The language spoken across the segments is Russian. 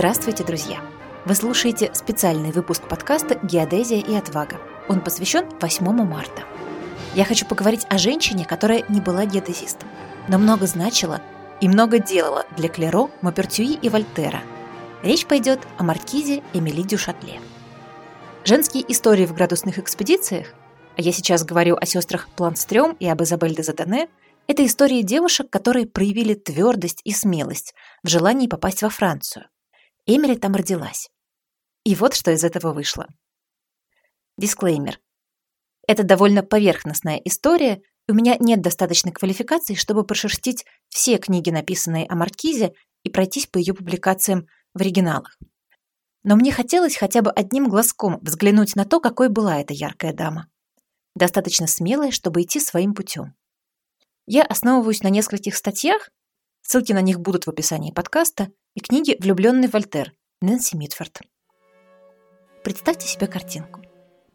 Здравствуйте, друзья! Вы слушаете специальный выпуск подкаста «Геодезия и отвага». Он посвящен 8 марта. Я хочу поговорить о женщине, которая не была геодезистом, но много значила и много делала для Клеро, Мапертюи и Вольтера. Речь пойдет о маркизе Эмили Дюшатле. Женские истории в градусных экспедициях, а я сейчас говорю о сестрах Планстрём и об Изабель де Задане, это истории девушек, которые проявили твердость и смелость в желании попасть во Францию. Эмили там родилась. И вот что из этого вышло. Дисклеймер. Это довольно поверхностная история, у меня нет достаточной квалификации, чтобы прошерстить все книги, написанные о Маркизе, и пройтись по ее публикациям в оригиналах. Но мне хотелось хотя бы одним глазком взглянуть на то, какой была эта яркая дама. Достаточно смелая, чтобы идти своим путем. Я основываюсь на нескольких статьях, ссылки на них будут в описании подкаста, и книге «Влюбленный Вольтер» Нэнси Митфорд. Представьте себе картинку.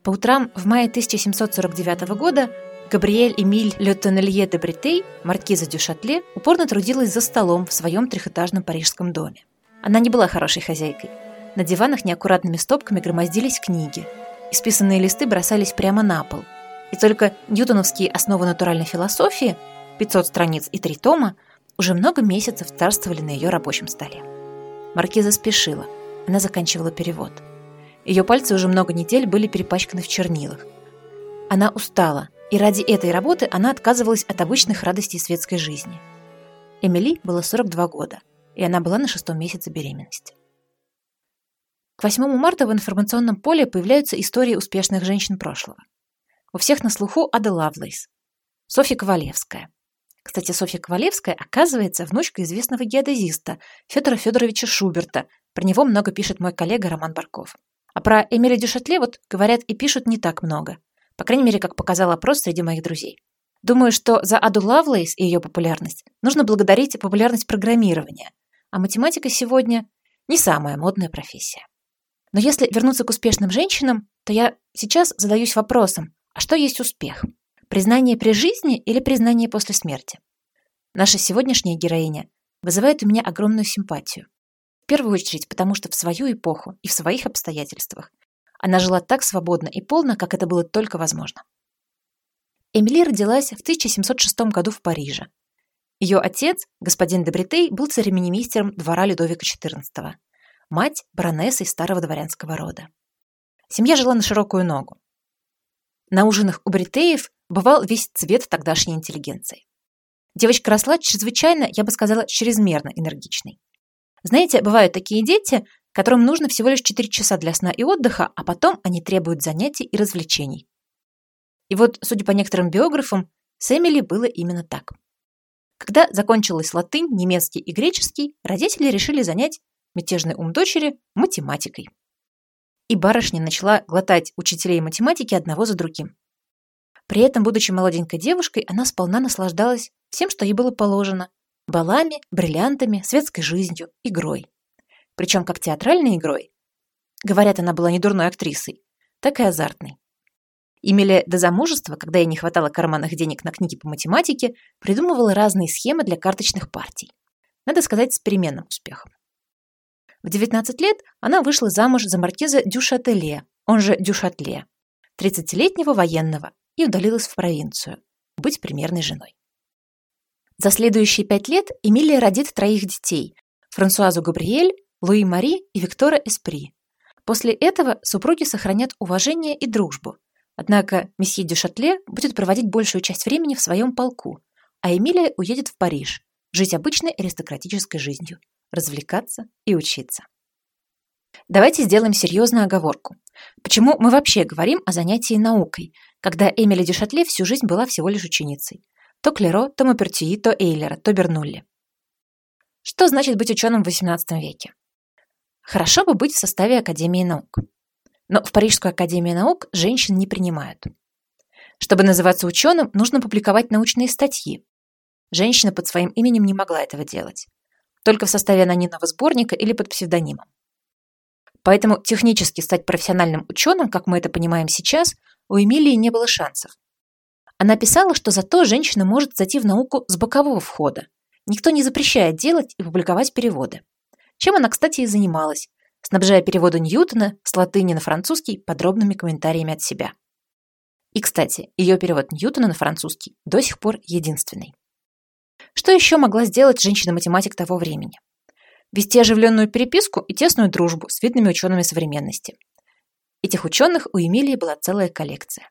По утрам в мае 1749 года Габриэль Эмиль Ле де Бретей, маркиза дю Шатле, упорно трудилась за столом в своем трехэтажном парижском доме. Она не была хорошей хозяйкой. На диванах неаккуратными стопками громоздились книги. Исписанные листы бросались прямо на пол. И только ньютоновские основы натуральной философии, 500 страниц и три тома, уже много месяцев царствовали на ее рабочем столе. Маркиза спешила. Она заканчивала перевод. Ее пальцы уже много недель были перепачканы в чернилах. Она устала, и ради этой работы она отказывалась от обычных радостей светской жизни. Эмили было 42 года, и она была на шестом месяце беременности. К 8 марта в информационном поле появляются истории успешных женщин прошлого. У всех на слуху Ада Лавлейс, Софья Ковалевская. Кстати, Софья Ковалевская оказывается внучка известного геодезиста Федора Федоровича Шуберта. Про него много пишет мой коллега Роман Барков. А про Эмиля Дюшатле вот говорят и пишут не так много. По крайней мере, как показал опрос среди моих друзей. Думаю, что за Аду Лавлейс и ее популярность нужно благодарить популярность программирования. А математика сегодня не самая модная профессия. Но если вернуться к успешным женщинам, то я сейчас задаюсь вопросом, а что есть успех? Признание при жизни или признание после смерти? Наша сегодняшняя героиня вызывает у меня огромную симпатию. В первую очередь, потому что в свою эпоху и в своих обстоятельствах она жила так свободно и полно, как это было только возможно. Эмили родилась в 1706 году в Париже. Ее отец, господин Дебритей, был церемонимейстером двора Людовика XIV. Мать – баронессой старого дворянского рода. Семья жила на широкую ногу. На ужинах у Бритеев бывал весь цвет тогдашней интеллигенции. Девочка росла чрезвычайно, я бы сказала, чрезмерно энергичной. Знаете, бывают такие дети, которым нужно всего лишь 4 часа для сна и отдыха, а потом они требуют занятий и развлечений. И вот, судя по некоторым биографам, с Эмили было именно так. Когда закончилась латынь, немецкий и греческий, родители решили занять мятежный ум дочери математикой. И барышня начала глотать учителей математики одного за другим. При этом, будучи молоденькой девушкой, она сполна наслаждалась всем, что ей было положено, балами, бриллиантами, светской жизнью, игрой. Причем как театральной игрой. Говорят, она была не дурной актрисой, так и азартной. Эмилия до замужества, когда ей не хватало карманных денег на книги по математике, придумывала разные схемы для карточных партий. Надо сказать, с переменным успехом. В 19 лет она вышла замуж за маркиза Дюшателе, он же Дюшатле, 30-летнего военного, и удалилась в провинцию, быть примерной женой. За следующие пять лет Эмилия родит троих детей – Франсуазу Габриэль, Луи Мари и Виктора Эспри. После этого супруги сохранят уважение и дружбу. Однако месье Дюшатле будет проводить большую часть времени в своем полку, а Эмилия уедет в Париж, жить обычной аристократической жизнью, развлекаться и учиться. Давайте сделаем серьезную оговорку. Почему мы вообще говорим о занятии наукой, когда Эмили Дюшатле всю жизнь была всего лишь ученицей? То Клеро, то Мапертюи, то Эйлера, то Бернулли. Что значит быть ученым в XVIII веке? Хорошо бы быть в составе Академии наук. Но в Парижскую Академию наук женщин не принимают. Чтобы называться ученым, нужно публиковать научные статьи. Женщина под своим именем не могла этого делать. Только в составе анонимного сборника или под псевдонимом. Поэтому технически стать профессиональным ученым, как мы это понимаем сейчас, у Эмилии не было шансов. Она писала, что зато женщина может зайти в науку с бокового входа. Никто не запрещает делать и публиковать переводы. чем она, кстати, и занималась, снабжая переводы Ньютона с латыни на французский подробными комментариями от себя. И, кстати, ее перевод Ньютона на французский до сих пор единственный. Что еще могла сделать женщина-математик того времени? Вести оживленную переписку и тесную дружбу с видными учеными современности. Этих ученых у Эмилии была целая коллекция.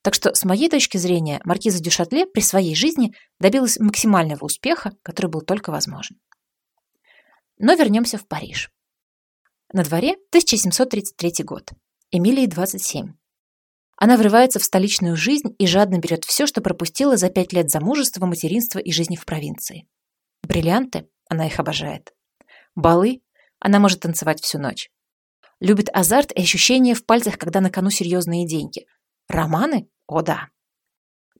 Так что, с моей точки зрения, маркиза Дюшатле при своей жизни добилась максимального успеха, который был только возможен. Но вернемся в Париж. На дворе 1733 год. Эмилии 27. Она врывается в столичную жизнь и жадно берет все, что пропустила за пять лет замужества, материнства и жизни в провинции. Бриллианты, она их обожает. Балы, она может танцевать всю ночь. Любит азарт и ощущение в пальцах, когда на кону серьезные деньги. Романы? О да.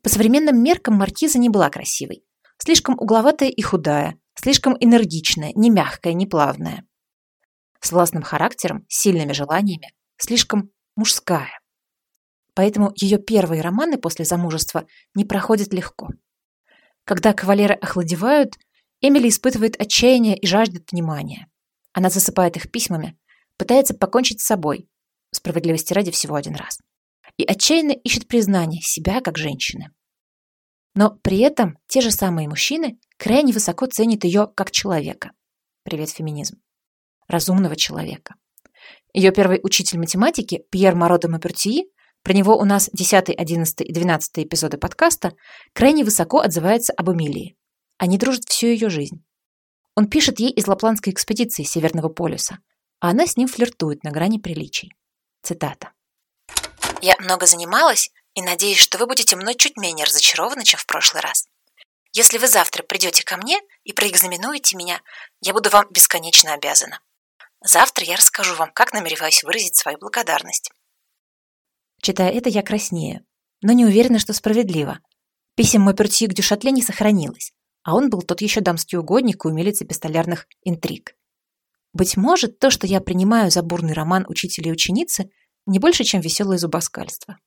По современным меркам маркиза не была красивой. Слишком угловатая и худая, слишком энергичная, не мягкая, не плавная. С властным характером, сильными желаниями, слишком мужская. Поэтому ее первые романы после замужества не проходят легко. Когда кавалеры охладевают, Эмили испытывает отчаяние и жаждет внимания. Она засыпает их письмами, пытается покончить с собой, справедливости ради всего один раз и отчаянно ищет признание себя как женщины. Но при этом те же самые мужчины крайне высоко ценят ее как человека. Привет, феминизм. Разумного человека. Ее первый учитель математики Пьер Моро де Мапертии, про него у нас 10, 11 и 12 эпизоды подкаста, крайне высоко отзывается об Эмилии. Они дружат всю ее жизнь. Он пишет ей из лапландской экспедиции Северного полюса, а она с ним флиртует на грани приличий. Цитата. Я много занималась и надеюсь, что вы будете мной чуть менее разочарованы, чем в прошлый раз. Если вы завтра придете ко мне и проэкзаменуете меня, я буду вам бесконечно обязана. Завтра я расскажу вам, как намереваюсь выразить свою благодарность. Читая это, я краснею, но не уверена, что справедливо. Писем Мопертьи к Дюшатле не сохранилось, а он был тот еще дамский угодник и умелец эпистолярных интриг. Быть может, то, что я принимаю за бурный роман учителя и ученицы – не больше, чем веселое зубоскальство.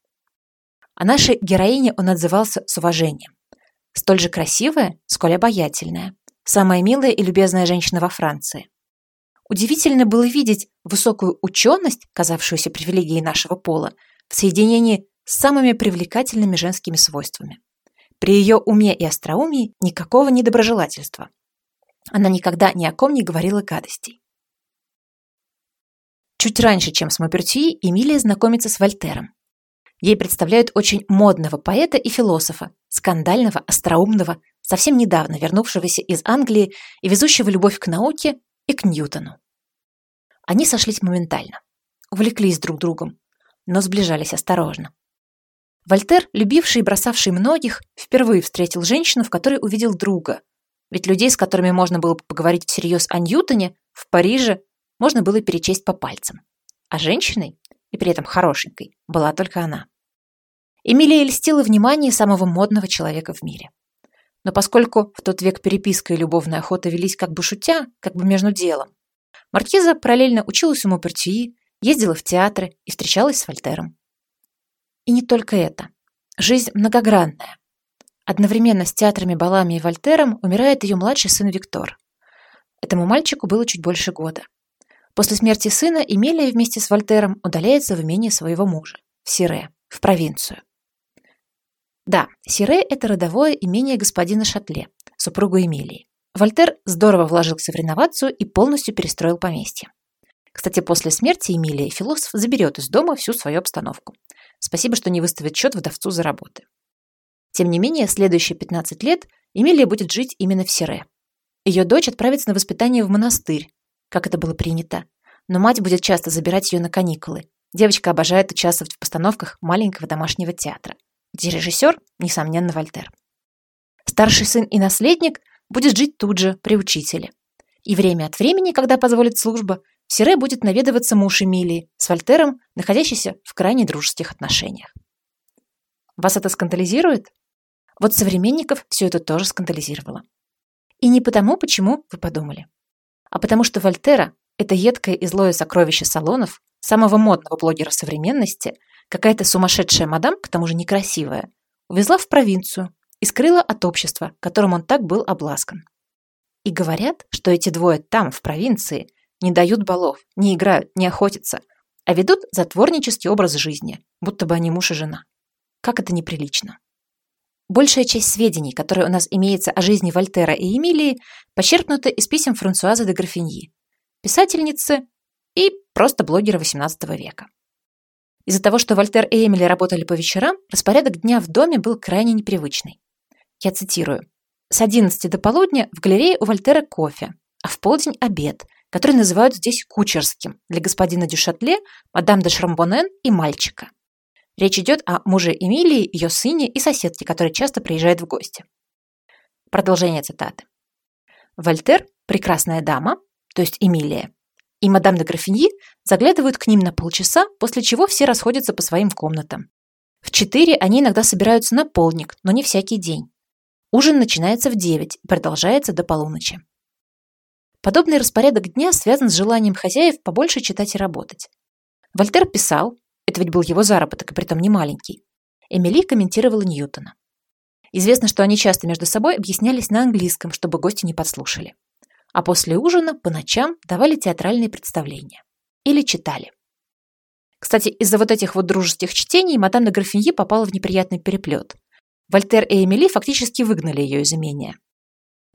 О нашей героине он отзывался с уважением. Столь же красивая, сколь обаятельная. Самая милая и любезная женщина во Франции. Удивительно было видеть высокую ученость, казавшуюся привилегией нашего пола, в соединении с самыми привлекательными женскими свойствами. При ее уме и остроумии никакого недоброжелательства. Она никогда ни о ком не говорила гадостей. Чуть раньше, чем с Мапертюи, Эмилия знакомится с Вольтером. Ей представляют очень модного поэта и философа, скандального, остроумного, совсем недавно вернувшегося из Англии и везущего любовь к науке и к Ньютону. Они сошлись моментально, увлеклись друг другом, но сближались осторожно. Вольтер, любивший и бросавший многих, впервые встретил женщину, в которой увидел друга. Ведь людей, с которыми можно было бы поговорить всерьез о Ньютоне, в Париже можно было перечесть по пальцам. А женщиной, и при этом хорошенькой, была только она. Эмилия льстила внимание самого модного человека в мире. Но поскольку в тот век переписка и любовная охота велись как бы шутя, как бы между делом, Маркиза параллельно училась у Мопертюи, ездила в театры и встречалась с Вольтером. И не только это. Жизнь многогранная. Одновременно с театрами, балами и Вольтером умирает ее младший сын Виктор. Этому мальчику было чуть больше года. После смерти сына Эмилия вместе с Вольтером удаляется в имение своего мужа, в Сире, в провинцию. Да, Сире – это родовое имение господина Шатле, супругу Эмилии. Вольтер здорово вложился в реновацию и полностью перестроил поместье. Кстати, после смерти Эмилии философ заберет из дома всю свою обстановку. Спасибо, что не выставит счет вдовцу за работы. Тем не менее, следующие 15 лет Эмилия будет жить именно в Сире. Ее дочь отправится на воспитание в монастырь, как это было принято. Но мать будет часто забирать ее на каникулы. Девочка обожает участвовать в постановках маленького домашнего театра, где режиссер, несомненно, Вольтер. Старший сын и наследник будет жить тут же, при учителе. И время от времени, когда позволит служба, в Сире будет наведываться муж Эмилии с Вольтером, находящийся в крайне дружеских отношениях. Вас это скандализирует? Вот современников все это тоже скандализировало. И не потому, почему вы подумали а потому что Вольтера – это едкое и злое сокровище салонов, самого модного блогера современности, какая-то сумасшедшая мадам, к тому же некрасивая, увезла в провинцию и скрыла от общества, которым он так был обласкан. И говорят, что эти двое там, в провинции, не дают балов, не играют, не охотятся, а ведут затворнический образ жизни, будто бы они муж и жена. Как это неприлично. Большая часть сведений, которые у нас имеется о жизни Вольтера и Эмилии, почерпнута из писем Франсуазы де Графиньи, писательницы и просто блогера XVIII века. Из-за того, что Вольтер и Эмили работали по вечерам, распорядок дня в доме был крайне непривычный. Я цитирую. «С 11 до полудня в галерее у Вольтера кофе, а в полдень обед, который называют здесь кучерским для господина Дюшатле, мадам де Шрамбонен и мальчика. Речь идет о муже Эмилии, ее сыне и соседке, которая часто приезжает в гости. Продолжение цитаты. Вольтер – прекрасная дама, то есть Эмилия, и мадам де Графиньи заглядывают к ним на полчаса, после чего все расходятся по своим комнатам. В четыре они иногда собираются на полник, но не всякий день. Ужин начинается в девять и продолжается до полуночи. Подобный распорядок дня связан с желанием хозяев побольше читать и работать. Вольтер писал, это ведь был его заработок, и притом не маленький. Эмили комментировала Ньютона. Известно, что они часто между собой объяснялись на английском, чтобы гости не подслушали. А после ужина по ночам давали театральные представления. Или читали. Кстати, из-за вот этих вот дружеских чтений мадам де Графиньи попала в неприятный переплет. Вольтер и Эмили фактически выгнали ее из имения.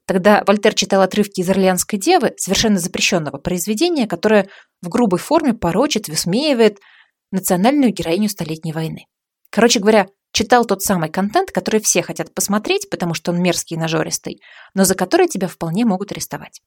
Тогда Вольтер читал отрывки из «Орлеанской девы», совершенно запрещенного произведения, которое в грубой форме порочит, высмеивает национальную героиню Столетней войны. Короче говоря, читал тот самый контент, который все хотят посмотреть, потому что он мерзкий и нажористый, но за который тебя вполне могут арестовать.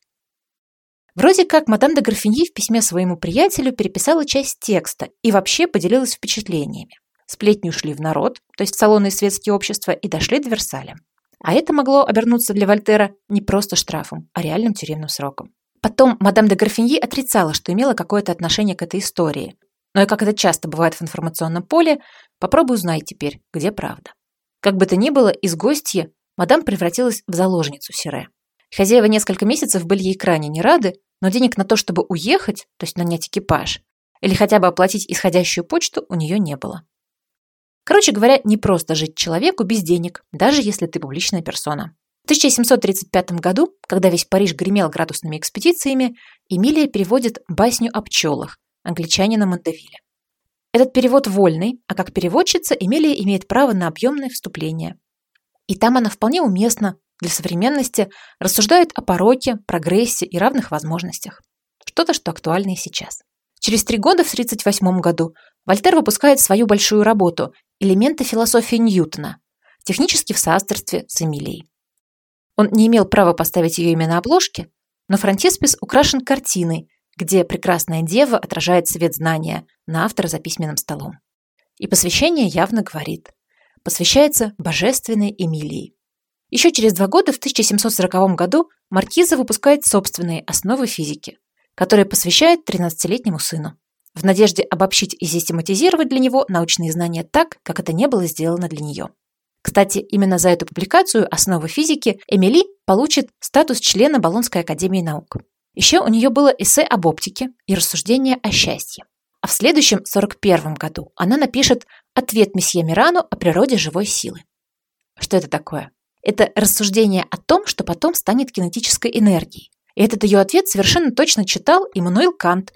Вроде как мадам де Графиньи в письме своему приятелю переписала часть текста и вообще поделилась впечатлениями. Сплетни ушли в народ, то есть в салоны и светские общества, и дошли до Версаля. А это могло обернуться для Вольтера не просто штрафом, а реальным тюремным сроком. Потом мадам де Графиньи отрицала, что имела какое-то отношение к этой истории. Но и как это часто бывает в информационном поле, попробуй узнай теперь, где правда. Как бы то ни было, из гостья мадам превратилась в заложницу Сире. Хозяева несколько месяцев были ей крайне не рады, но денег на то, чтобы уехать, то есть нанять экипаж, или хотя бы оплатить исходящую почту, у нее не было. Короче говоря, не просто жить человеку без денег, даже если ты публичная персона. В 1735 году, когда весь Париж гремел градусными экспедициями, Эмилия переводит басню о пчелах англичанина Монтевилля. Этот перевод вольный, а как переводчица Эмилия имеет право на объемное вступление. И там она вполне уместно для современности рассуждает о пороке, прогрессе и равных возможностях. Что-то, что актуально и сейчас. Через три года, в 1938 году, Вольтер выпускает свою большую работу элементы философии Ньютона, технически в соавторстве с Эмилией. Он не имел права поставить ее имя на обложке, но фронтиспис украшен картиной, где прекрасная дева отражает свет знания на автора за письменным столом. И посвящение явно говорит. Посвящается божественной Эмилии. Еще через два года, в 1740 году, Маркиза выпускает собственные основы физики, которые посвящает 13-летнему сыну в надежде обобщить и систематизировать для него научные знания так, как это не было сделано для нее. Кстати, именно за эту публикацию «Основы физики» Эмили получит статус члена Болонской академии наук. Еще у нее было эссе об оптике и рассуждение о счастье. А в следующем, 41 году, она напишет «Ответ месье Мирану о природе живой силы». Что это такое? Это рассуждение о том, что потом станет кинетической энергией. И этот ее ответ совершенно точно читал Иммануил Кант,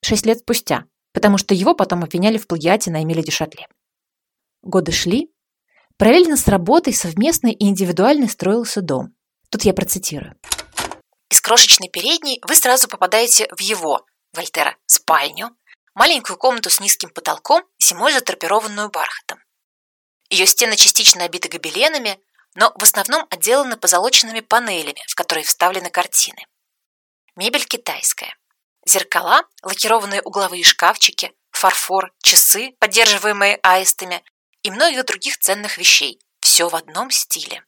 шесть лет спустя, потому что его потом обвиняли в плагиате на Эмиле Дюшатле. Годы шли. Параллельно с работой совместной и индивидуальной строился дом. Тут я процитирую. Из крошечной передней вы сразу попадаете в его, Вольтера, спальню, маленькую комнату с низким потолком, зимой затрапированную бархатом. Ее стены частично обиты гобеленами, но в основном отделаны позолоченными панелями, в которые вставлены картины. Мебель китайская. Зеркала, лакированные угловые шкафчики, фарфор, часы, поддерживаемые аистами и многих других ценных вещей. Все в одном стиле.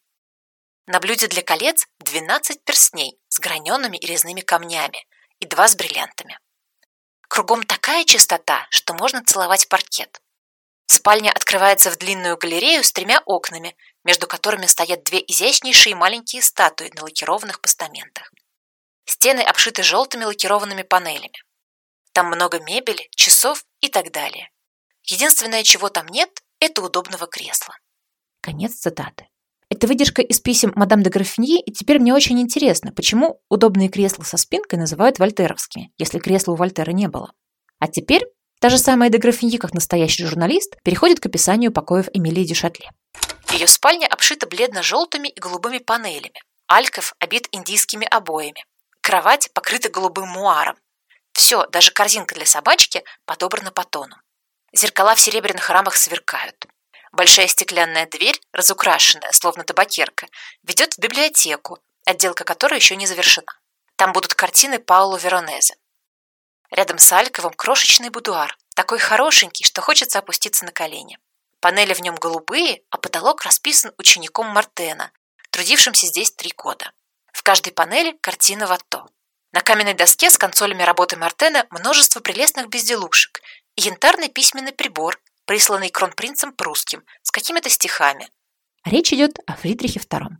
На блюде для колец 12 перстней с граненными и резными камнями и два с бриллиантами. Кругом такая чистота, что можно целовать паркет. Спальня открывается в длинную галерею с тремя окнами, между которыми стоят две изящнейшие маленькие статуи на лакированных постаментах. Стены обшиты желтыми лакированными панелями. Там много мебели, часов и так далее. Единственное, чего там нет, это удобного кресла. Конец цитаты. Это выдержка из писем мадам де Графиньи, и теперь мне очень интересно, почему удобные кресла со спинкой называют вольтеровскими, если кресла у Вольтера не было. А теперь та же самая де Графиньи, как настоящий журналист, переходит к описанию покоев Эмилии Дюшатле. Ее спальня обшита бледно-желтыми и голубыми панелями. Альков обит индийскими обоями. Кровать покрыта голубым муаром. Все, даже корзинка для собачки подобрана по тону. Зеркала в серебряных рамах сверкают. Большая стеклянная дверь, разукрашенная, словно табакерка, ведет в библиотеку, отделка которой еще не завершена. Там будут картины Пауло Веронезе. Рядом с Альковым крошечный будуар, такой хорошенький, что хочется опуститься на колени. Панели в нем голубые, а потолок расписан учеником Мартена, трудившимся здесь три года. В каждой панели картина Ватто. На каменной доске с консолями работы Мартена множество прелестных безделушек янтарный письменный прибор, присланный кронпринцем прусским, с какими-то стихами. Речь идет о Фридрихе II.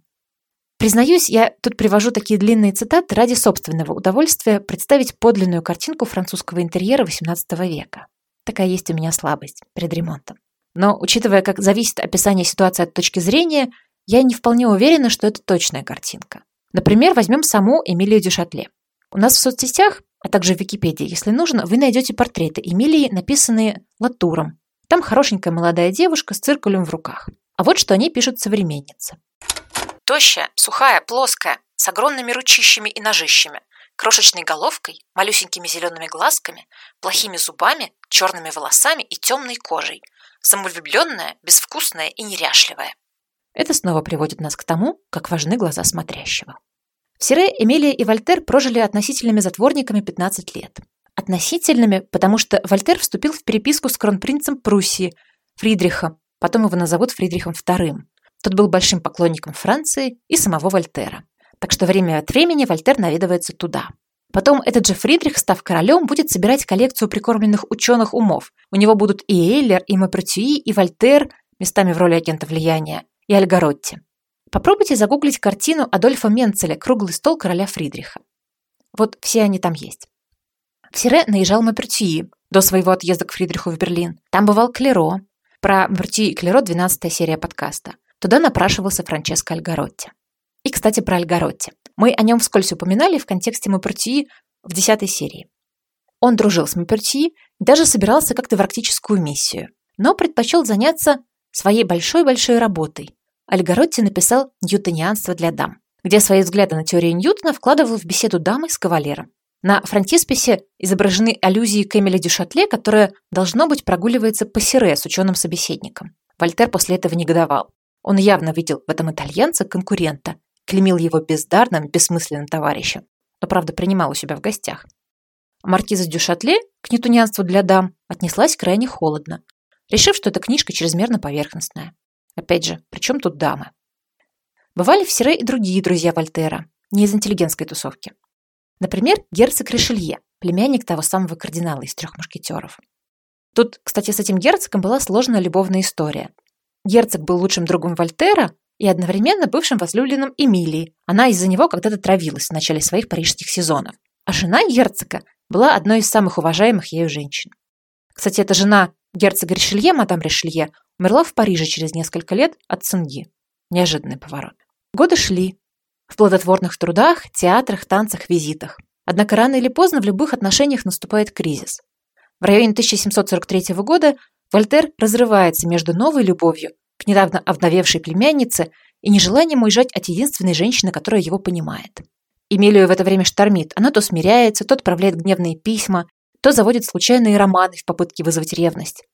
Признаюсь, я тут привожу такие длинные цитаты ради собственного удовольствия представить подлинную картинку французского интерьера XVIII века. Такая есть у меня слабость перед ремонтом. Но, учитывая, как зависит описание ситуации от точки зрения, я не вполне уверена, что это точная картинка. Например, возьмем саму Эмилию Дюшатле. У нас в соцсетях, а также в Википедии, если нужно, вы найдете портреты Эмилии, написанные латуром. Там хорошенькая молодая девушка с циркулем в руках. А вот что они пишут современницы. Тощая, сухая, плоская, с огромными ручищами и ножищами, крошечной головкой, малюсенькими зелеными глазками, плохими зубами, черными волосами и темной кожей. Самовлюбленная, безвкусная и неряшливая. Это снова приводит нас к тому, как важны глаза смотрящего. В Сире Эмилия и Вольтер прожили относительными затворниками 15 лет. Относительными, потому что Вольтер вступил в переписку с кронпринцем Пруссии, Фридриха, потом его назовут Фридрихом II. Тот был большим поклонником Франции и самого Вольтера. Так что время от времени Вольтер наведывается туда. Потом этот же Фридрих, став королем, будет собирать коллекцию прикормленных ученых умов. У него будут и Эйлер, и Мапретюи, и Вольтер, местами в роли агента влияния, и Альгаротти. Попробуйте загуглить картину Адольфа Менцеля «Круглый стол короля Фридриха». Вот все они там есть. В наезжал Мапертюи до своего отъезда к Фридриху в Берлин. Там бывал Клеро. Про Мапертюи и Клеро 12 серия подкаста. Туда напрашивался Франческо Альгаротти. И, кстати, про Альгаротти. Мы о нем вскользь упоминали в контексте Мапертюи в 10 серии. Он дружил с Мапертюи и даже собирался как-то в арктическую миссию, но предпочел заняться своей большой-большой работой. Альгаротти написал «Ньютонианство для дам», где свои взгляды на теорию Ньютона вкладывал в беседу дамы с кавалером. На фронтисписе изображены аллюзии к Эмиле Дюшатле, которая, должно быть, прогуливается по Сире с ученым-собеседником. Вольтер после этого негодовал. Он явно видел в этом итальянца конкурента, клеймил его бездарным, бессмысленным товарищем, но, правда, принимал у себя в гостях. Маркиза Дюшатле к ньютонианству для дам отнеслась крайне холодно, решив, что эта книжка чрезмерно поверхностная. Опять же, при чем тут дамы? Бывали в Сире и другие друзья Вольтера, не из интеллигентской тусовки. Например, герцог Ришелье, племянник того самого кардинала из трех мушкетеров. Тут, кстати, с этим герцогом была сложная любовная история. Герцог был лучшим другом Вольтера и одновременно бывшим возлюбленным Эмилии. Она из-за него когда-то травилась в начале своих парижских сезонов. А жена герцога была одной из самых уважаемых ею женщин. Кстати, эта жена герцога Ришелье, мадам Ришелье, умерла в Париже через несколько лет от цинги. Неожиданный поворот. Годы шли, в плодотворных трудах, театрах, танцах, визитах. Однако рано или поздно в любых отношениях наступает кризис. В районе 1743 года Вольтер разрывается между новой любовью к недавно овдовевшей племяннице и нежеланием уезжать от единственной женщины, которая его понимает. Эмилию в это время штормит. Она то смиряется, то отправляет гневные письма, то заводит случайные романы в попытке вызвать ревность.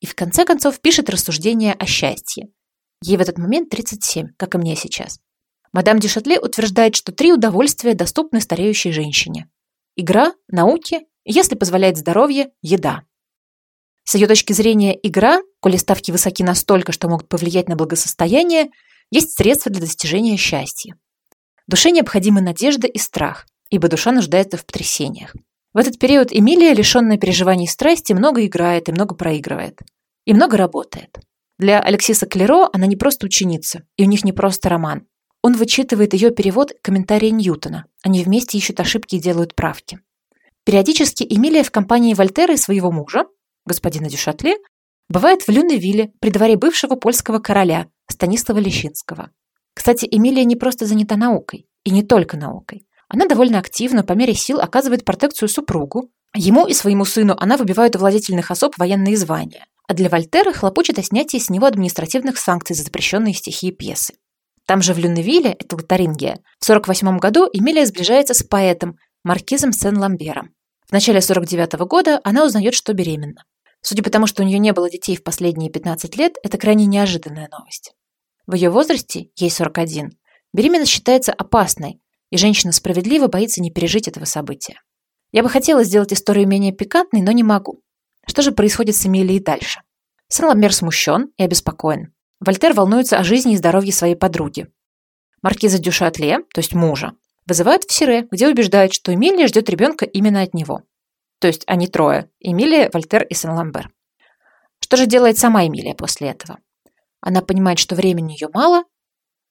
И в конце концов пишет рассуждения о счастье. Ей в этот момент 37, как и мне сейчас. Мадам Дюшатле утверждает, что три удовольствия доступны стареющей женщине. Игра, науки, если позволяет здоровье, еда. С ее точки зрения, игра, коли ставки высоки настолько, что могут повлиять на благосостояние, есть средство для достижения счастья. Душе необходимы надежда и страх, ибо душа нуждается в потрясениях. В этот период Эмилия, лишенная переживаний и страсти, много играет и много проигрывает. И много работает. Для Алексиса Клеро она не просто ученица, и у них не просто роман. Он вычитывает ее перевод комментария Ньютона. Они вместе ищут ошибки и делают правки. Периодически Эмилия в компании Вольтера и своего мужа, господина Дюшатле, бывает в Люневилле при дворе бывшего польского короля Станислава Лещинского. Кстати, Эмилия не просто занята наукой, и не только наукой. Она довольно активно, по мере сил, оказывает протекцию супругу. Ему и своему сыну она выбивает у владетельных особ военные звания. А для Вольтера хлопочет о снятии с него административных санкций за запрещенные стихи и пьесы. Там же в Люневилле, это Лотарингия, в 48 году Эмилия сближается с поэтом, маркизом Сен-Ламбером. В начале 49 -го года она узнает, что беременна. Судя по тому, что у нее не было детей в последние 15 лет, это крайне неожиданная новость. В ее возрасте, ей 41, беременность считается опасной, и женщина справедливо боится не пережить этого события. Я бы хотела сделать историю менее пикантной, но не могу. Что же происходит с Эмилией дальше? Сен-Ламбер смущен и обеспокоен. Вольтер волнуется о жизни и здоровье своей подруги. Маркиза Дюшатле, то есть мужа, вызывают в Сире, где убеждают, что Эмилия ждет ребенка именно от него. То есть они трое – Эмилия, Вольтер и Сен-Ламбер. Что же делает сама Эмилия после этого? Она понимает, что времени ее мало,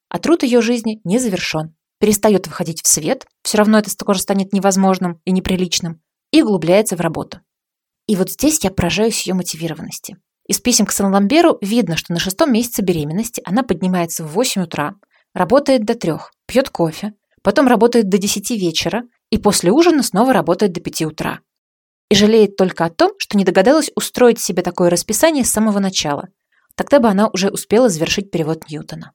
а труд ее жизни не завершен. Перестает выходить в свет, все равно это скоро станет невозможным и неприличным, и углубляется в работу. И вот здесь я поражаюсь ее мотивированности. Из писем к Сан-Ламберу видно, что на шестом месяце беременности она поднимается в 8 утра, работает до трех, пьет кофе, потом работает до 10 вечера и после ужина снова работает до 5 утра. И жалеет только о том, что не догадалась устроить себе такое расписание с самого начала. Тогда бы она уже успела завершить перевод Ньютона.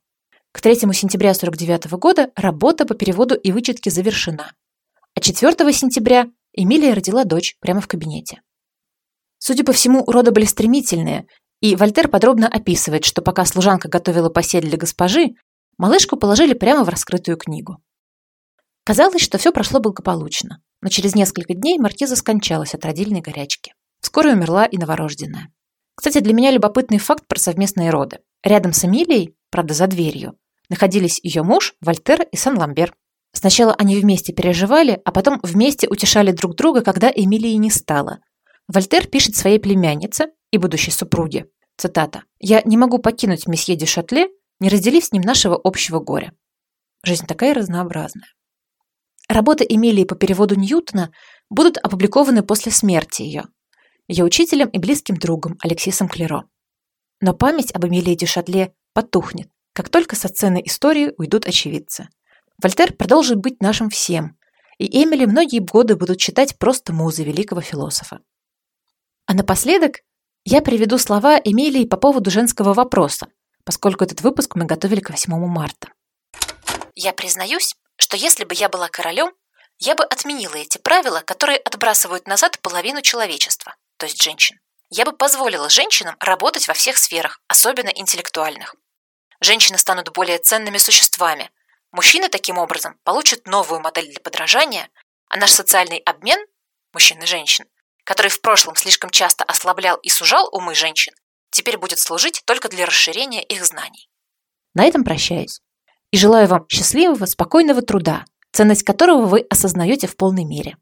К 3 сентября 49 года работа по переводу и вычетке завершена. А 4 сентября Эмилия родила дочь прямо в кабинете. Судя по всему, роды были стремительные, и Вольтер подробно описывает, что пока служанка готовила постель для госпожи, малышку положили прямо в раскрытую книгу. Казалось, что все прошло благополучно, но через несколько дней маркиза скончалась от родильной горячки. Вскоре умерла и новорожденная. Кстати, для меня любопытный факт про совместные роды. Рядом с Эмилией, правда за дверью, находились ее муж, Вольтер и Сан-Ламбер. Сначала они вместе переживали, а потом вместе утешали друг друга, когда Эмилии не стало, Вольтер пишет своей племяннице и будущей супруге, цитата, «Я не могу покинуть месье де Шатле, не разделив с ним нашего общего горя». Жизнь такая разнообразная. Работы Эмилии по переводу Ньютона будут опубликованы после смерти ее, ее учителем и близким другом Алексисом Клеро. Но память об Эмилии де Шатле потухнет, как только со сцены истории уйдут очевидцы. Вольтер продолжит быть нашим всем, и Эмили многие годы будут читать просто музы великого философа. А напоследок я приведу слова Эмилии по поводу женского вопроса, поскольку этот выпуск мы готовили к 8 марта. Я признаюсь, что если бы я была королем, я бы отменила эти правила, которые отбрасывают назад половину человечества, то есть женщин. Я бы позволила женщинам работать во всех сферах, особенно интеллектуальных. Женщины станут более ценными существами. Мужчины таким образом получат новую модель для подражания, а наш социальный обмен мужчин и женщин который в прошлом слишком часто ослаблял и сужал умы женщин, теперь будет служить только для расширения их знаний. На этом прощаюсь. И желаю вам счастливого, спокойного труда, ценность которого вы осознаете в полной мере.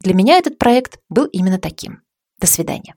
Для меня этот проект был именно таким. До свидания.